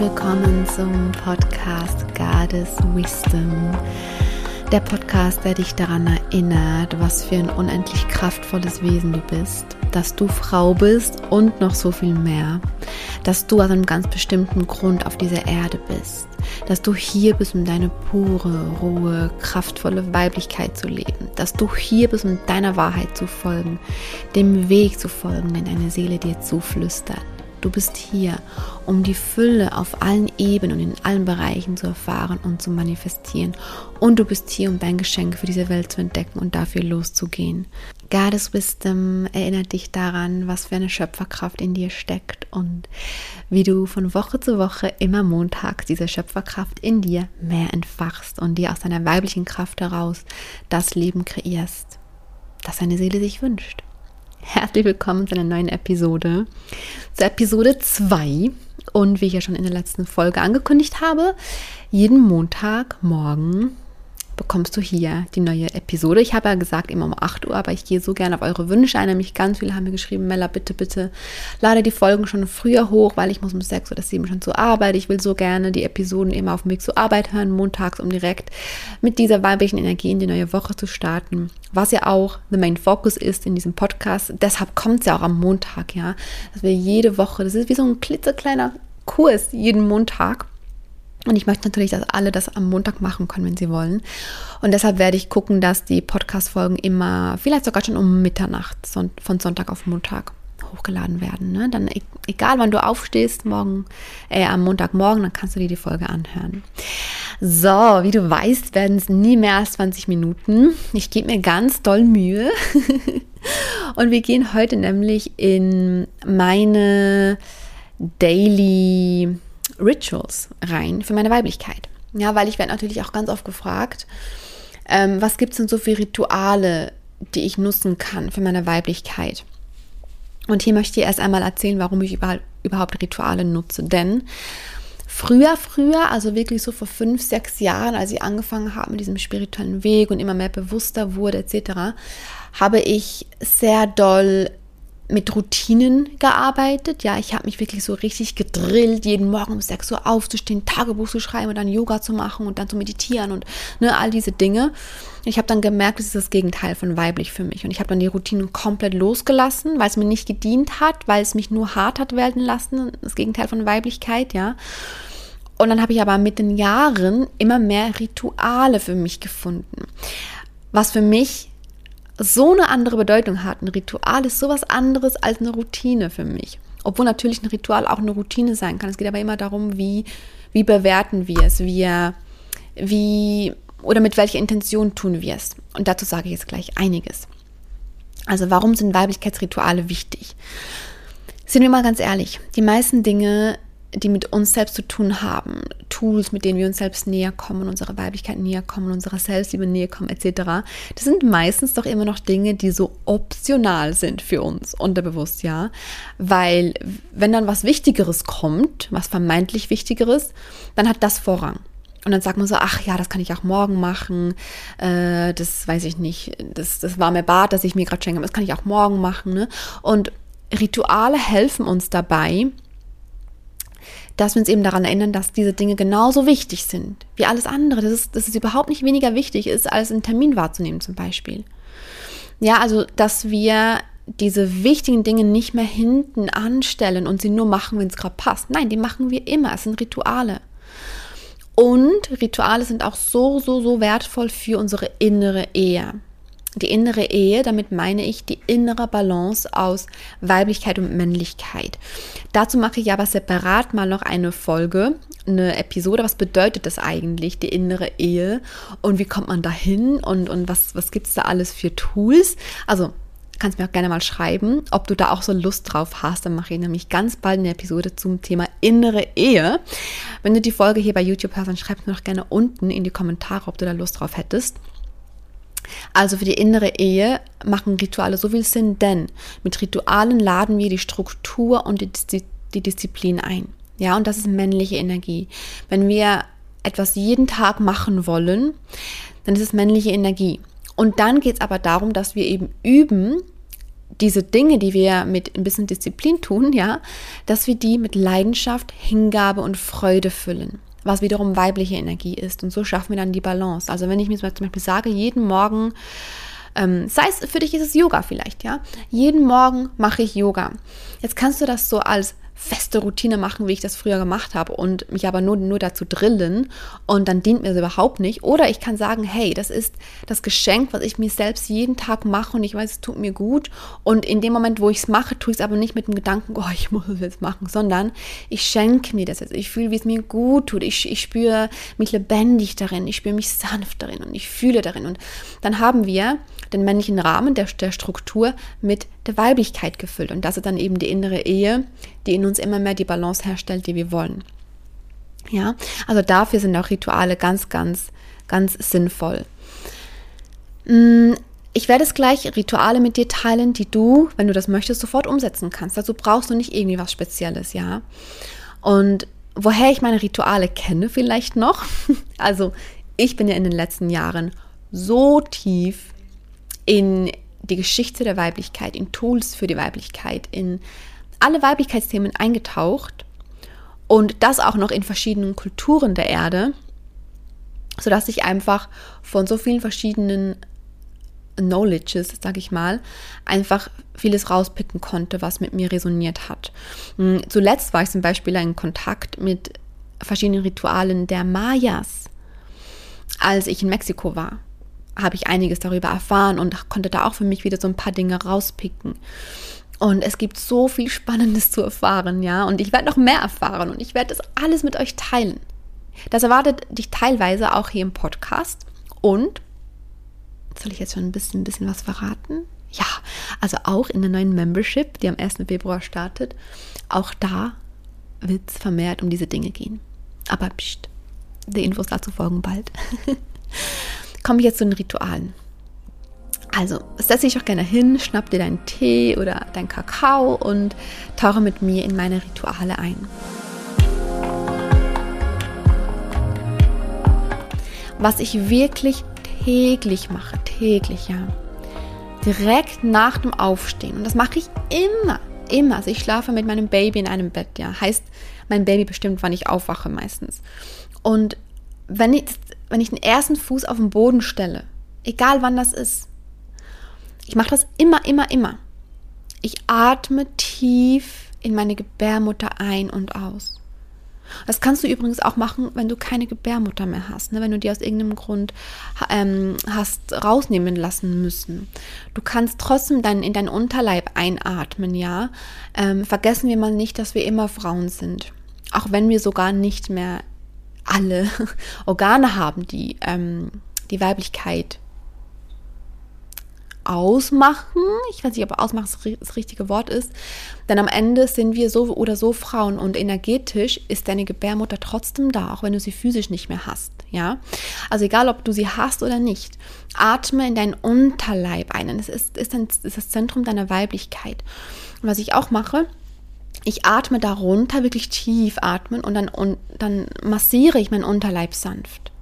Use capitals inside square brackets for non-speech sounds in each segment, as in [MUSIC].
willkommen zum Podcast Goddess Wisdom. Der Podcast, der dich daran erinnert, was für ein unendlich kraftvolles Wesen du bist, dass du Frau bist und noch so viel mehr, dass du aus einem ganz bestimmten Grund auf dieser Erde bist, dass du hier bist, um deine pure, rohe, kraftvolle Weiblichkeit zu leben, dass du hier bist, um deiner Wahrheit zu folgen, dem Weg zu folgen, den deine Seele dir zuflüstert. Du bist hier, um die Fülle auf allen Ebenen und in allen Bereichen zu erfahren und zu manifestieren. Und du bist hier, um dein Geschenk für diese Welt zu entdecken und dafür loszugehen. Goddess Wisdom erinnert dich daran, was für eine Schöpferkraft in dir steckt und wie du von Woche zu Woche immer montags diese Schöpferkraft in dir mehr entfachst und dir aus deiner weiblichen Kraft heraus das Leben kreierst, das deine Seele sich wünscht. Herzlich willkommen zu einer neuen Episode, zur Episode 2. Und wie ich ja schon in der letzten Folge angekündigt habe, jeden Montagmorgen bekommst du hier die neue Episode. Ich habe ja gesagt, immer um 8 Uhr, aber ich gehe so gerne auf eure Wünsche ein. Nämlich ganz viele haben mir geschrieben, Mella, bitte, bitte lade die Folgen schon früher hoch, weil ich muss um 6 oder 7 schon zur Arbeit. Ich will so gerne die Episoden immer auf dem Weg zur Arbeit hören, montags, um direkt mit dieser weiblichen Energie in die neue Woche zu starten. Was ja auch the main focus ist in diesem Podcast. Deshalb kommt es ja auch am Montag, ja. Dass wir jede Woche, das ist wie so ein klitzekleiner Kurs jeden Montag und ich möchte natürlich, dass alle das am Montag machen können, wenn sie wollen. Und deshalb werde ich gucken, dass die Podcast-Folgen immer, vielleicht sogar schon um Mitternacht, von Sonntag auf Montag hochgeladen werden. Ne? Dann e-, egal, wann du aufstehst, morgen, äh, am Montagmorgen, dann kannst du dir die Folge anhören. So, wie du weißt, werden es nie mehr als 20 Minuten. Ich gebe mir ganz doll Mühe. [LAUGHS] Und wir gehen heute nämlich in meine Daily Rituals rein für meine Weiblichkeit. Ja, weil ich werde natürlich auch ganz oft gefragt, ähm, was gibt es denn so für Rituale, die ich nutzen kann für meine Weiblichkeit? Und hier möchte ich erst einmal erzählen, warum ich überhaupt Rituale nutze. Denn früher, früher, also wirklich so vor fünf, sechs Jahren, als ich angefangen habe mit diesem spirituellen Weg und immer mehr bewusster wurde etc., habe ich sehr doll mit Routinen gearbeitet. Ja, ich habe mich wirklich so richtig gedrillt, jeden Morgen um 6 Uhr aufzustehen, Tagebuch zu schreiben und dann Yoga zu machen und dann zu meditieren und ne, all diese Dinge. Ich habe dann gemerkt, das ist das Gegenteil von weiblich für mich. Und ich habe dann die Routinen komplett losgelassen, weil es mir nicht gedient hat, weil es mich nur hart hat werden lassen. Das Gegenteil von Weiblichkeit, ja. Und dann habe ich aber mit den Jahren immer mehr Rituale für mich gefunden. Was für mich so eine andere Bedeutung hat. Ein Ritual ist sowas anderes als eine Routine für mich. Obwohl natürlich ein Ritual auch eine Routine sein kann. Es geht aber immer darum, wie, wie bewerten wir es, wie, wie oder mit welcher Intention tun wir es. Und dazu sage ich jetzt gleich einiges. Also warum sind Weiblichkeitsrituale wichtig? Sind wir mal ganz ehrlich, die meisten Dinge die mit uns selbst zu tun haben, Tools, mit denen wir uns selbst näher kommen, unserer Weiblichkeit näher kommen, unserer Selbstliebe näher kommen, etc. Das sind meistens doch immer noch Dinge, die so optional sind für uns, unterbewusst, ja. Weil wenn dann was Wichtigeres kommt, was vermeintlich Wichtigeres, dann hat das Vorrang. Und dann sagt man so, ach ja, das kann ich auch morgen machen. Äh, das weiß ich nicht. Das, das warme Bad, das ich mir gerade schenke, das kann ich auch morgen machen. Ne? Und Rituale helfen uns dabei, dass wir uns eben daran erinnern, dass diese Dinge genauso wichtig sind wie alles andere. Dass es, dass es überhaupt nicht weniger wichtig ist, als einen Termin wahrzunehmen zum Beispiel. Ja, also dass wir diese wichtigen Dinge nicht mehr hinten anstellen und sie nur machen, wenn es gerade passt. Nein, die machen wir immer. Es sind Rituale. Und Rituale sind auch so, so, so wertvoll für unsere innere Ehe die innere Ehe, damit meine ich die innere Balance aus Weiblichkeit und Männlichkeit. Dazu mache ich aber separat mal noch eine Folge, eine Episode. Was bedeutet das eigentlich, die innere Ehe? Und wie kommt man dahin? Und, und was, was gibt es da alles für Tools? Also kannst mir auch gerne mal schreiben, ob du da auch so Lust drauf hast. Dann mache ich nämlich ganz bald eine Episode zum Thema innere Ehe. Wenn du die Folge hier bei YouTube hörst, dann schreib mir doch gerne unten in die Kommentare, ob du da Lust drauf hättest. Also für die innere Ehe machen Rituale so viel Sinn, denn mit Ritualen laden wir die Struktur und die, die Disziplin ein. Ja, und das ist männliche Energie. Wenn wir etwas jeden Tag machen wollen, dann ist es männliche Energie. Und dann geht es aber darum, dass wir eben üben, diese Dinge, die wir mit ein bisschen Disziplin tun, ja, dass wir die mit Leidenschaft, Hingabe und Freude füllen was wiederum weibliche Energie ist. Und so schaffen wir dann die Balance. Also wenn ich mir zum Beispiel sage, jeden Morgen, ähm, sei es für dich ist es Yoga vielleicht, ja, jeden Morgen mache ich Yoga. Jetzt kannst du das so als feste Routine machen, wie ich das früher gemacht habe und mich aber nur, nur dazu drillen und dann dient mir das überhaupt nicht. Oder ich kann sagen, hey, das ist das Geschenk, was ich mir selbst jeden Tag mache und ich weiß, es tut mir gut. Und in dem Moment, wo ich es mache, tue ich es aber nicht mit dem Gedanken, oh, ich [LAUGHS] muss es jetzt machen, sondern ich schenke mir das jetzt. Ich fühle, wie es mir gut tut. Ich, ich spüre mich lebendig darin, ich spüre mich sanft darin und ich fühle darin. Und dann haben wir den männlichen Rahmen der, der Struktur mit der Weiblichkeit gefüllt. Und das ist dann eben die innere Ehe, die in uns immer mehr die Balance herstellt, die wir wollen. Ja, also dafür sind auch Rituale ganz, ganz, ganz sinnvoll. Mm, ich werde es gleich Rituale mit dir teilen, die du, wenn du das möchtest, sofort umsetzen kannst. Dazu brauchst du nicht irgendwie was Spezielles, ja. Und woher ich meine Rituale kenne vielleicht noch. [LAUGHS] Also ich bin ja in den letzten Jahren so tief in die Geschichte der Weiblichkeit, in Tools für die Weiblichkeit, in alle Weiblichkeitsthemen eingetaucht und das auch noch in verschiedenen Kulturen der Erde, sodass ich einfach von so vielen verschiedenen Knowledges, sage ich mal, einfach vieles rauspicken konnte, was mit mir resoniert hat. Hm, zuletzt war ich zum Beispiel in Kontakt mit verschiedenen Ritualen der Mayas, als ich in Mexiko war habe ich einiges darüber erfahren und konnte da auch für mich wieder so ein paar Dinge rauspicken. Und es gibt so viel Spannendes zu erfahren, ja. Und ich werde noch mehr erfahren und ich werde das alles mit euch teilen. Das erwartet dich teilweise auch hier im Podcast. Und soll ich jetzt schon ein bisschen, ein bisschen was verraten? Ja, also auch in der neuen Membership, die am 1. Februar startet, auch da wird es vermehrt um diese Dinge gehen. Aber pst, die Infos dazu folgen bald. [LAUGHS] komme ich jetzt zu den Ritualen. Also, setze dich auch gerne hin, schnapp dir deinen Tee oder deinen Kakao und tauche mit mir in meine Rituale ein. Was ich wirklich täglich mache, täglich, ja. Direkt nach dem Aufstehen. Und das mache ich immer, immer. Also ich schlafe mit meinem Baby in einem Bett, ja. Heißt, mein Baby bestimmt, wann ich aufwache meistens. Und wenn ich, wenn ich den ersten Fuß auf den Boden stelle, egal wann das ist, ich mache das immer, immer, immer. Ich atme tief in meine Gebärmutter ein und aus. Das kannst du übrigens auch machen, wenn du keine Gebärmutter mehr hast, ne? wenn du die aus irgendeinem Grund ähm, hast rausnehmen lassen müssen. Du kannst trotzdem dann in deinen Unterleib einatmen, ja. Ähm, vergessen wir mal nicht, dass wir immer Frauen sind. Auch wenn wir sogar nicht mehr alle [LAUGHS] Organe haben, die ähm, die Weiblichkeit ausmachen. Ich weiß nicht, ob ausmachen das richtige Wort ist. Denn am Ende sind wir so oder so Frauen und energetisch ist deine Gebärmutter trotzdem da, auch wenn du sie physisch nicht mehr hast. Ja, also egal, ob du sie hast oder nicht, atme in deinen Unterleib ein. Es ist, ist, ein, ist das Zentrum deiner Weiblichkeit. Und was ich auch mache, ich atme darunter, wirklich tief atmen und dann, und dann massiere ich meinen Unterleib sanft.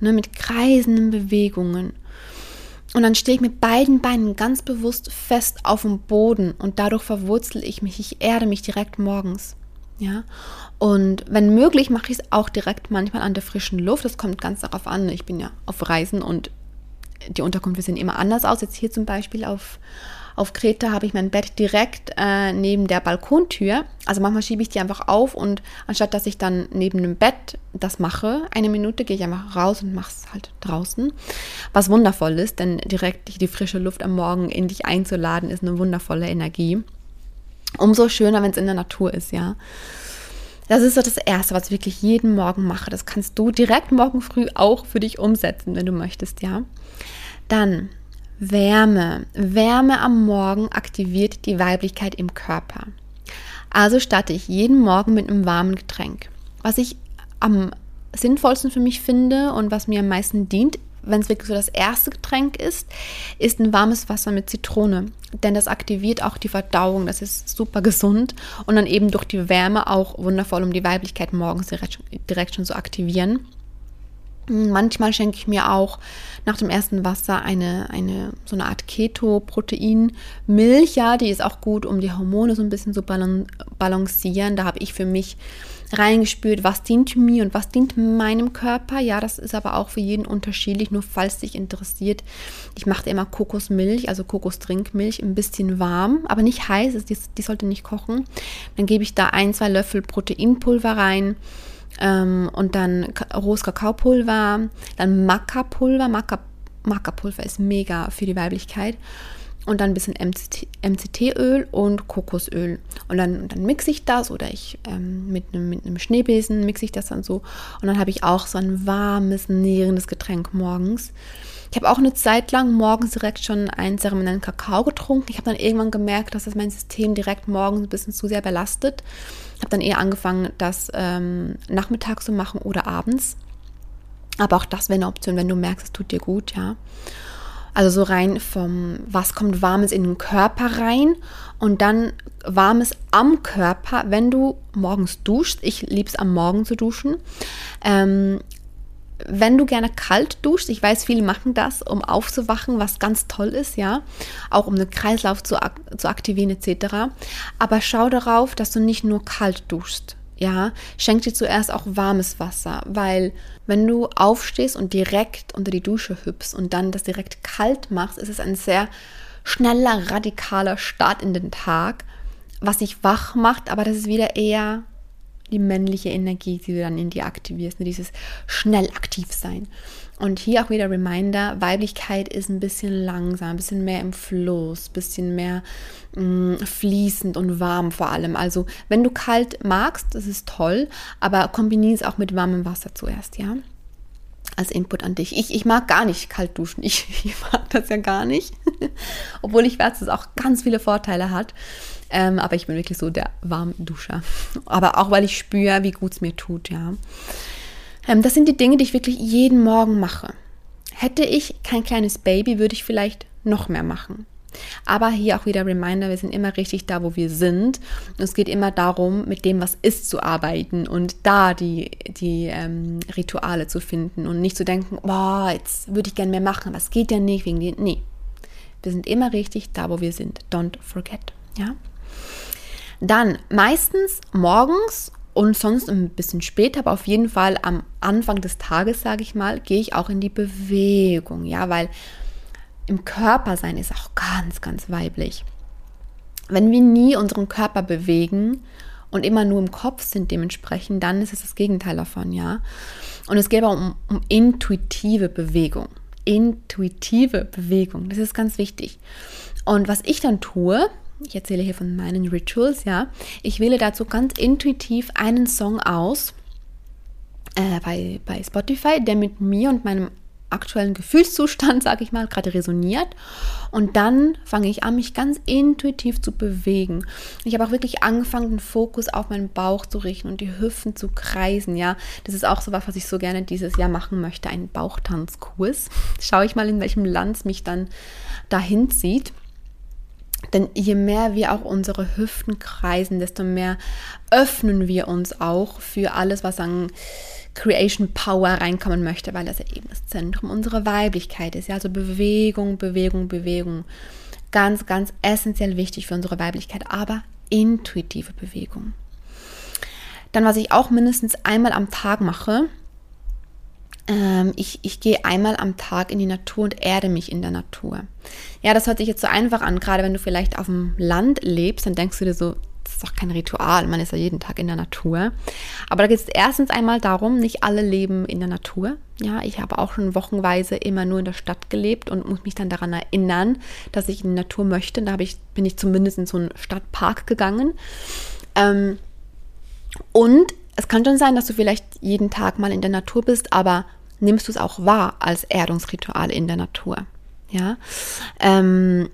Ne, mit kreisenden Bewegungen. Und dann stehe ich mit beiden Beinen ganz bewusst fest auf dem Boden und dadurch verwurzel ich mich. Ich erde mich direkt morgens. Ja. Und wenn möglich, mache ich es auch direkt manchmal an der frischen Luft. Das kommt ganz darauf an. Ich bin ja auf Reisen und die Unterkünfte sehen immer anders aus. Jetzt hier zum Beispiel auf, auf Kreta habe ich mein Bett direkt äh, neben der Balkontür. Also manchmal schiebe ich die einfach auf und anstatt dass ich dann neben dem Bett das mache, eine Minute gehe ich einfach raus und mache es halt draußen. Was wundervoll ist, denn direkt die frische Luft am Morgen in dich einzuladen, ist eine wundervolle Energie. Umso schöner, wenn es in der Natur ist, ja. Das ist so das Erste, was ich wirklich jeden Morgen mache. Das kannst du direkt morgen früh auch für dich umsetzen, wenn du möchtest, ja. Dann Wärme. Wärme am Morgen aktiviert die Weiblichkeit im Körper. Also starte ich jeden Morgen mit einem warmen Getränk. Was ich am sinnvollsten für mich finde und was mir am meisten dient, wenn es wirklich so das erste Getränk ist, ist ein warmes Wasser mit Zitrone. Denn das aktiviert auch die Verdauung, das ist super gesund und dann eben durch die Wärme auch wundervoll, um die Weiblichkeit morgens direkt, direkt schon zu aktivieren. Manchmal schenke ich mir auch nach dem ersten Wasser eine, eine so eine Art Keto-Protein-Milch. Ja, die ist auch gut, um die Hormone so ein bisschen zu balancieren. Da habe ich für mich reingespürt, was dient mir und was dient meinem Körper. Ja, das ist aber auch für jeden unterschiedlich. Nur falls dich interessiert, ich mache immer Kokosmilch, also Kokostrinkmilch, ein bisschen warm, aber nicht heiß. Die, die sollte nicht kochen. Dann gebe ich da ein, zwei Löffel Proteinpulver rein ähm, und dann rohes Kakaopulver, dann Maca-Pulver. Maca-Pulver ist mega für die Weiblichkeit. Und dann ein bisschen MCT, MCT-Öl und Kokosöl. Und dann, dann mixe ich das oder ich ähm, mit, einem, mit einem Schneebesen mixe ich das dann so. Und dann habe ich auch so ein warmes, nährendes Getränk morgens. Ich habe auch eine Zeit lang morgens direkt schon einen zeremoniellen Kakao getrunken. Ich habe dann irgendwann gemerkt, dass das mein System direkt morgens ein bisschen zu sehr belastet habe dann eher angefangen, das ähm, nachmittags zu machen oder abends. Aber auch das wäre eine Option, wenn du merkst, es tut dir gut, ja. Also so rein vom, was kommt Warmes in den Körper rein und dann Warmes am Körper, wenn du morgens duschst. Ich liebe es am Morgen zu duschen. Ähm, wenn du gerne kalt duschst, ich weiß, viele machen das, um aufzuwachen, was ganz toll ist, ja, auch um den Kreislauf zu, ak zu aktivieren etc. Aber schau darauf, dass du nicht nur kalt duschst, ja, schenk dir zuerst auch warmes Wasser, weil wenn du aufstehst und direkt unter die Dusche hüpfst und dann das direkt kalt machst, ist es ein sehr schneller, radikaler Start in den Tag, was dich wach macht, aber das ist wieder eher die männliche Energie, die du dann in dir aktivierst, ne? dieses schnell aktiv sein. Und hier auch wieder Reminder, Weiblichkeit ist ein bisschen langsam, ein bisschen mehr im Fluss, ein bisschen mehr mh, mm, fließend und warm vor allem. Also wenn du kalt magst, das ist toll, aber kombiniere es auch mit warmem Wasser zuerst, ja als Input an dich. Ich, ich mag gar nicht kalt duschen. Ich, [LAUGHS] ich mag das ja gar nicht. [LAUGHS] Obwohl ich weiß, dass es auch ganz viele Vorteile hat. Ähm, aber ich bin wirklich so der Warmduscher. Aber auch, weil ich spüre, wie gut es mir tut, ja. Ähm, das sind die Dinge, die ich wirklich jeden Morgen mache. Hätte ich kein kleines Baby, würde ich vielleicht noch mehr machen. Aber hier auch wieder Reminder, wir sind immer richtig da, wo wir sind. Und es geht immer darum, mit dem, was ist, zu arbeiten und da die, die ähm, Rituale zu finden und nicht zu denken, boah, jetzt würde ich gerne mehr machen, aber es geht ja nicht wegen dir. Nee, wir sind immer richtig da, wo wir sind. Don't forget. Ja? Dann meistens morgens und sonst ein bisschen später, aber auf jeden Fall am Anfang des Tages, sage ich mal, gehe ich auch in die Bewegung, ja, weil im Körper sein ist auch ganz, ganz weiblich. Wenn wir nie unseren Körper bewegen und immer nur im Kopf sind dementsprechend, dann ist es das Gegenteil davon, ja. Und es geht aber um, um intuitive Bewegung. Intuitive Bewegung, das ist ganz wichtig. Und was ich dann tue, ich erzähle hier von meinen Rituals, ja. Ich wähle dazu ganz intuitiv einen Song aus äh, bei, bei Spotify, der mit mir und meinem aktuellen Gefühlszustand, sage ich mal, gerade resoniert. Und dann fange ich an, mich ganz intuitiv zu bewegen. Ich habe auch wirklich angefangen, den Fokus auf meinen Bauch zu richten und die Hüften zu kreisen. Ja, das ist auch so was, was ich so gerne dieses Jahr machen möchte, einen Bauchtanzkurs. Schaue ich mal, in welchem Land mich dann dahin zieht. Denn je mehr wir auch unsere Hüften kreisen, desto mehr öffnen wir uns auch für alles, was an Creation Power reinkommen möchte, weil das ja eben das Zentrum unserer Weiblichkeit ist. Ja, also Bewegung, Bewegung, Bewegung. Ganz, ganz essentiell wichtig für unsere Weiblichkeit, aber intuitive Bewegung. Dann, was ich auch mindestens einmal am Tag mache, ähm, ich, ich gehe einmal am Tag in die Natur und erde mich in der Natur. Ja, das hört sich jetzt so einfach an, gerade wenn du vielleicht auf dem Land lebst, dann denkst du dir so, ist doch kein Ritual, man ist ja jeden Tag in der Natur. Aber da geht es erstens einmal darum, nicht alle leben in der Natur. Ja, ich habe auch schon wochenweise immer nur in der Stadt gelebt und muss mich dann daran erinnern, dass ich in die Natur möchte. Da ich, bin ich zumindest in so einen Stadtpark gegangen. Ähm, und es kann schon sein, dass du vielleicht jeden Tag mal in der Natur bist, aber nimmst du es auch wahr als Erdungsritual in der Natur. Ja. Ähm,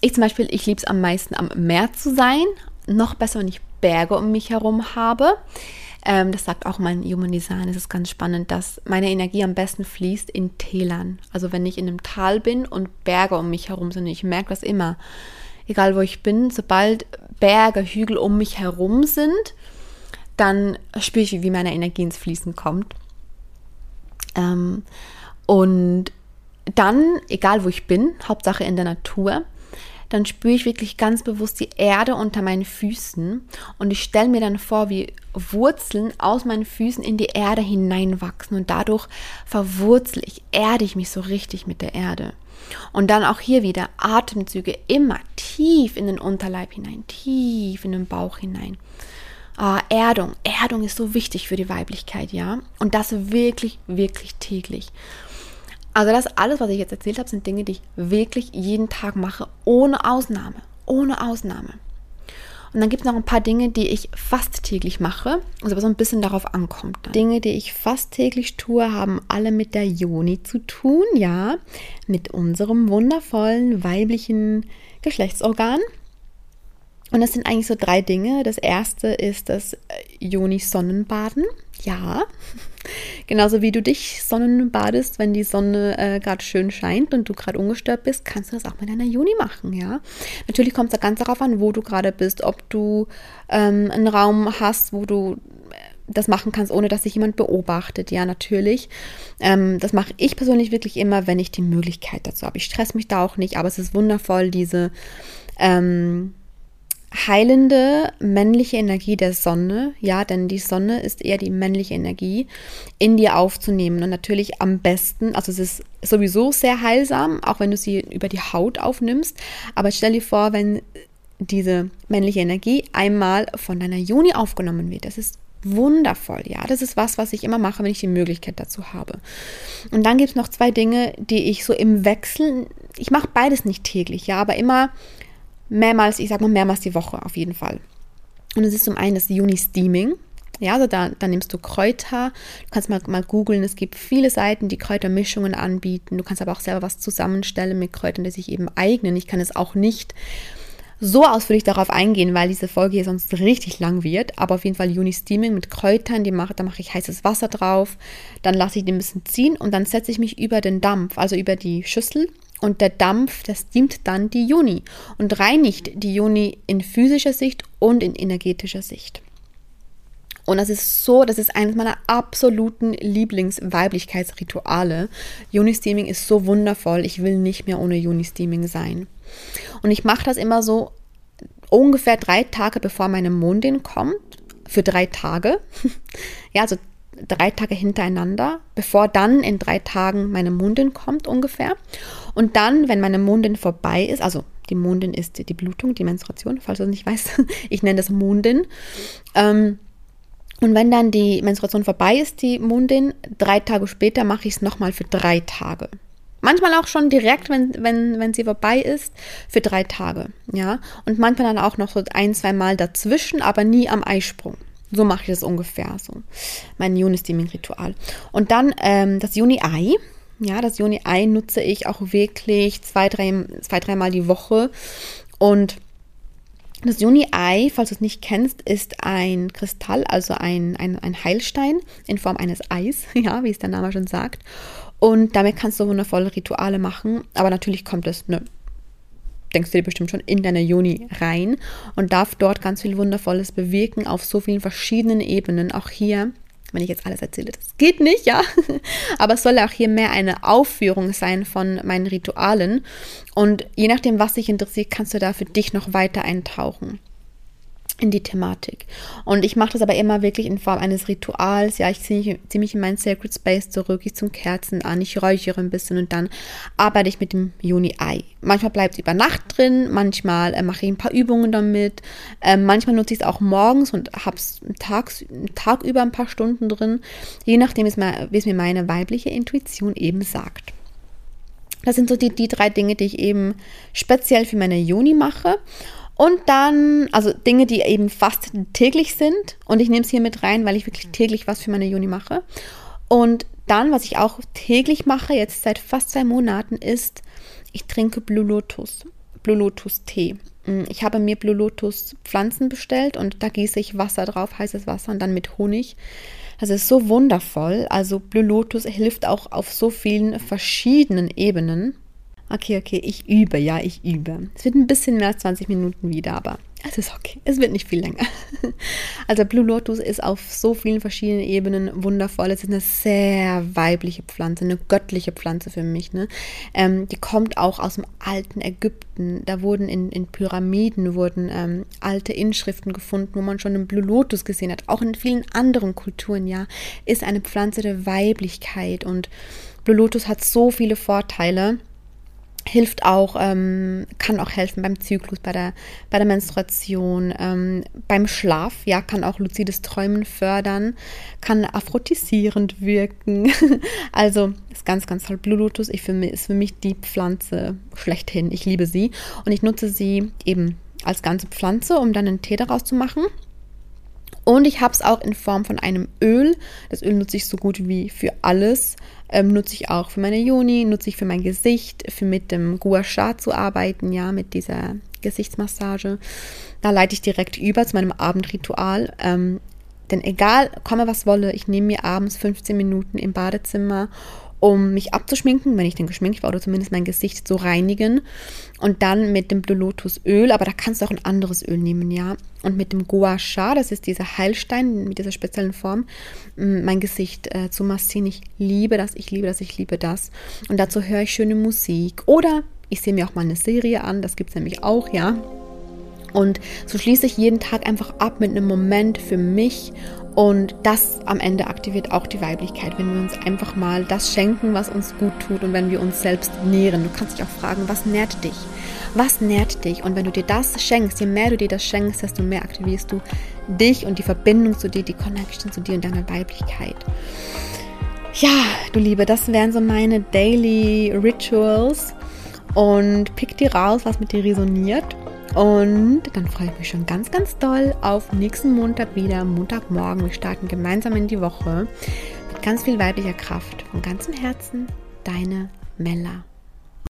ich zum Beispiel, ich liebe es am meisten am Meer zu sein. Noch besser, wenn ich Berge um mich herum habe. Ähm, das sagt auch mein Human Design. Es ist ganz spannend, dass meine Energie am besten fließt in Tälern. Also wenn ich in einem Tal bin und Berge um mich herum sind. Ich merke das immer. Egal wo ich bin, sobald Berge, Hügel um mich herum sind, dann spüre ich, wie meine Energie ins Fließen kommt. Ähm, und dann, egal wo ich bin, Hauptsache in der Natur, dann spüre ich wirklich ganz bewusst die Erde unter meinen Füßen und ich stelle mir dann vor, wie Wurzeln aus meinen Füßen in die Erde hineinwachsen und dadurch verwurzel ich, erde ich mich so richtig mit der Erde. Und dann auch hier wieder Atemzüge immer tief in den Unterleib hinein, tief in den Bauch hinein. Ah, Erdung, Erdung ist so wichtig für die Weiblichkeit, ja. Und das wirklich, wirklich täglich. Also das alles, was ich jetzt erzählt habe, sind Dinge, die ich wirklich jeden Tag mache, ohne Ausnahme. Ohne Ausnahme. Und dann gibt es noch ein paar Dinge, die ich fast täglich mache, aber so ein bisschen darauf ankommt. Dann. Dinge, die ich fast täglich tue, haben alle mit der Joni zu tun, ja, mit unserem wundervollen weiblichen Geschlechtsorgan. Und das sind eigentlich so drei Dinge. Das erste ist das Joni-Sonnenbaden. Ja, [LAUGHS] genauso wie du dich Sonnenbadest, wenn die Sonne äh, gerade schön scheint und du gerade ungestört bist, kannst du das auch mit deiner Juni machen, ja. Natürlich kommt es da ganz darauf an, wo du gerade bist, ob du ähm, einen Raum hast, wo du äh, das machen kannst, ohne dass sich jemand beobachtet. Ja, natürlich. Ähm, das mache ich persönlich wirklich immer, wenn ich die Möglichkeit dazu habe. Ich stress mich da auch nicht, aber es ist wundervoll, diese ähm, heilende männliche Energie der Sonne, ja, denn die Sonne ist eher die männliche Energie, in dir aufzunehmen. Und natürlich am besten, also es ist sowieso sehr heilsam, auch wenn du sie über die Haut aufnimmst. Aber stell dir vor, wenn diese männliche Energie einmal von deiner Juni aufgenommen wird. Das ist wundervoll, ja. Das ist was, was ich immer mache, wenn ich die Möglichkeit dazu habe. Und dann gibt es noch zwei Dinge, die ich so im Wechsel, ich mache beides nicht täglich, ja, aber immer mehrmals, ich sag mal mehrmals die Woche auf jeden Fall. Und es ist zum einen das Juni-Steaming. Ja, also da, da nimmst du Kräuter, du kannst mal, mal googeln, es gibt viele Seiten, die Kräutermischungen anbieten. Du kannst aber auch selber was zusammenstellen mit Kräutern, die sich eben eignen. Ich kann es auch nicht so ausführlich darauf eingehen, weil diese Folge hier sonst richtig lang wird. Aber auf jeden Fall Juni Steaming mit Kräutern, die mache, da mache ich heißes Wasser drauf, dann lasse ich den ein bisschen ziehen und dann setze ich mich über den Dampf, also über die Schüssel und der Dampf, das dient dann die Juni und reinigt die Juni in physischer Sicht und in energetischer Sicht. Und das ist so, das ist eines meiner absoluten Lieblingsweiblichkeitsrituale. Juni-Steaming ist so wundervoll. Ich will nicht mehr ohne Juni-Steaming sein. Und ich mache das immer so ungefähr drei Tage bevor meine Mondin kommt. Für drei Tage. [LAUGHS] ja, also drei Tage hintereinander, bevor dann in drei Tagen meine Mondin kommt ungefähr. Und dann, wenn meine Mondin vorbei ist, also die Mondin ist die Blutung, die Menstruation, falls du das nicht weißt, [LAUGHS] ich nenne das Mondin. Ähm, und wenn dann die Menstruation vorbei ist, die Mondin, drei Tage später mache ich es nochmal für drei Tage. Manchmal auch schon direkt, wenn, wenn, wenn sie vorbei ist, für drei Tage. Ja. Und manchmal dann auch noch so ein, zwei Mal dazwischen, aber nie am Eisprung. So mache ich das ungefähr, so mein Juni-Steaming-Ritual. Und dann ähm, das Juni-Ei. Ja, das Juni-Ei nutze ich auch wirklich zwei, drei, zwei, dreimal die Woche. Und das Juni-Ei, falls du es nicht kennst, ist ein Kristall, also ein, ein, ein Heilstein in Form eines Eis, [LAUGHS] ja, wie es der Name schon sagt. Und damit kannst du wundervolle Rituale machen. Aber natürlich kommt es ne, denkst du dir bestimmt schon in deine Juni rein und darf dort ganz viel Wundervolles bewirken auf so vielen verschiedenen Ebenen. Auch hier, wenn ich jetzt alles erzähle, das geht nicht, ja. [LAUGHS] Aber es soll auch hier mehr eine Aufführung sein von meinen Ritualen. Und je nachdem, was dich interessiert, kannst du da für dich noch weiter eintauchen in die Thematik. Und ich mache das aber immer wirklich in Form eines Rituals. Ja, ich ziehe zieh mich in meinen Sacred Space zurück, ich zum Kerzen an, ich räuchere ein bisschen und dann arbeite ich mit dem Juni-Ei. Manchmal bleibt es über Nacht drin, manchmal äh, mache ich ein paar Übungen damit, äh, manchmal nutze ich es auch morgens und habe es tags, Tag über ein paar Stunden drin, je nachdem, wie es mir meine weibliche Intuition eben sagt. Das sind so die, die drei Dinge, die ich eben speziell für meine Juni mache. Und dann, also Dinge, die eben fast täglich sind. Und ich nehme es hier mit rein, weil ich wirklich täglich was für meine Juni mache. Und dann, was ich auch täglich mache, jetzt seit fast zwei Monaten, ist, ich trinke Blue Lotus, Blue Lotus Tee. Mm, ich habe mir Blue Lotus Pflanzen bestellt und da gieße ich Wasser drauf, heißes Wasser und dann mit Honig. Das ist so wundervoll. Also Blue Lotus hilft auch auf so vielen verschiedenen Ebenen. Okay, okay, ich übe, ja, ich übe. Es wird ein bisschen mehr als 20 Minuten wieder, aber es ist okay. Es wird nicht viel länger. [LAUGHS] Also Blue Lotus ist auf so vielen verschiedenen Ebenen wundervoll. Es ist eine sehr weibliche Pflanze, eine göttliche Pflanze für mich. Ne? Ähm, die kommt auch aus dem alten Ägypten. Da wurden in, in Pyramiden wurden ähm, alte Inschriften gefunden, wo man schon einen Blue Lotus gesehen hat. Auch in vielen anderen Kulturen, ja, ist eine Pflanze der Weiblichkeit. Und Blue Lotus hat so viele Vorteile hilft auch, ähm, kann auch helfen beim Zyklus, bei der, bei der Menstruation, ähm, beim Schlaf, ja, kann auch luzides Träumen fördern, kann aphrodisierend wirken. [LAUGHS] also ist ganz, ganz toll. Blue Lotus ich für mich, ist für mich die Pflanze schlechthin. Ich liebe sie und ich nutze sie eben als ganze Pflanze, um dann einen Tee daraus zu machen. Und ich habe es auch in Form von einem Öl. Das Öl nutze ich so gut wie für alles. Ähm, nutze ich auch für meine Juni, nutze ich für mein Gesicht, für mit dem Gua Sha zu arbeiten, ja, mit dieser Gesichtsmassage. Da leite ich direkt über zu meinem Abendritual. Ähm, denn egal, komme was wolle, ich nehme mir abends 15 Minuten im Badezimmer um mich abzuschminken, wenn ich denn geschminkt war, oder zumindest mein Gesicht zu reinigen. Und dann mit dem Blue Lotus Öl, aber da kannst du auch ein anderes Öl nehmen, ja. Und mit dem Gua Sha, das ist dieser Heilstein mit dieser speziellen Form, mein Gesicht äh, zu massieren. Ich liebe das, ich liebe das, ich liebe das. Und dazu höre ich schöne Musik. Oder ich sehe mir auch mal eine Serie an, das gibt es nämlich auch, ja. Und so schließe ich jeden Tag einfach ab mit einem Moment für mich und das am Ende aktiviert auch die Weiblichkeit, wenn wir uns einfach mal das schenken, was uns gut tut und wenn wir uns selbst nähren. Du kannst dich auch fragen, was nährt dich? Was nährt dich? Und wenn du dir das schenkst, je mehr du dir das schenkst, desto mehr aktivierst du dich und die Verbindung zu dir, die Connection zu dir und deiner Weiblichkeit. Ja, du Liebe, das wären so meine Daily Rituals. Und pick dir raus, was mit dir resoniert. Und dann freue ich mich schon ganz, ganz doll auf nächsten Montag wieder, Montagmorgen. Wir starten gemeinsam in die Woche mit ganz viel weiblicher Kraft. Von ganzem Herzen, deine Mella.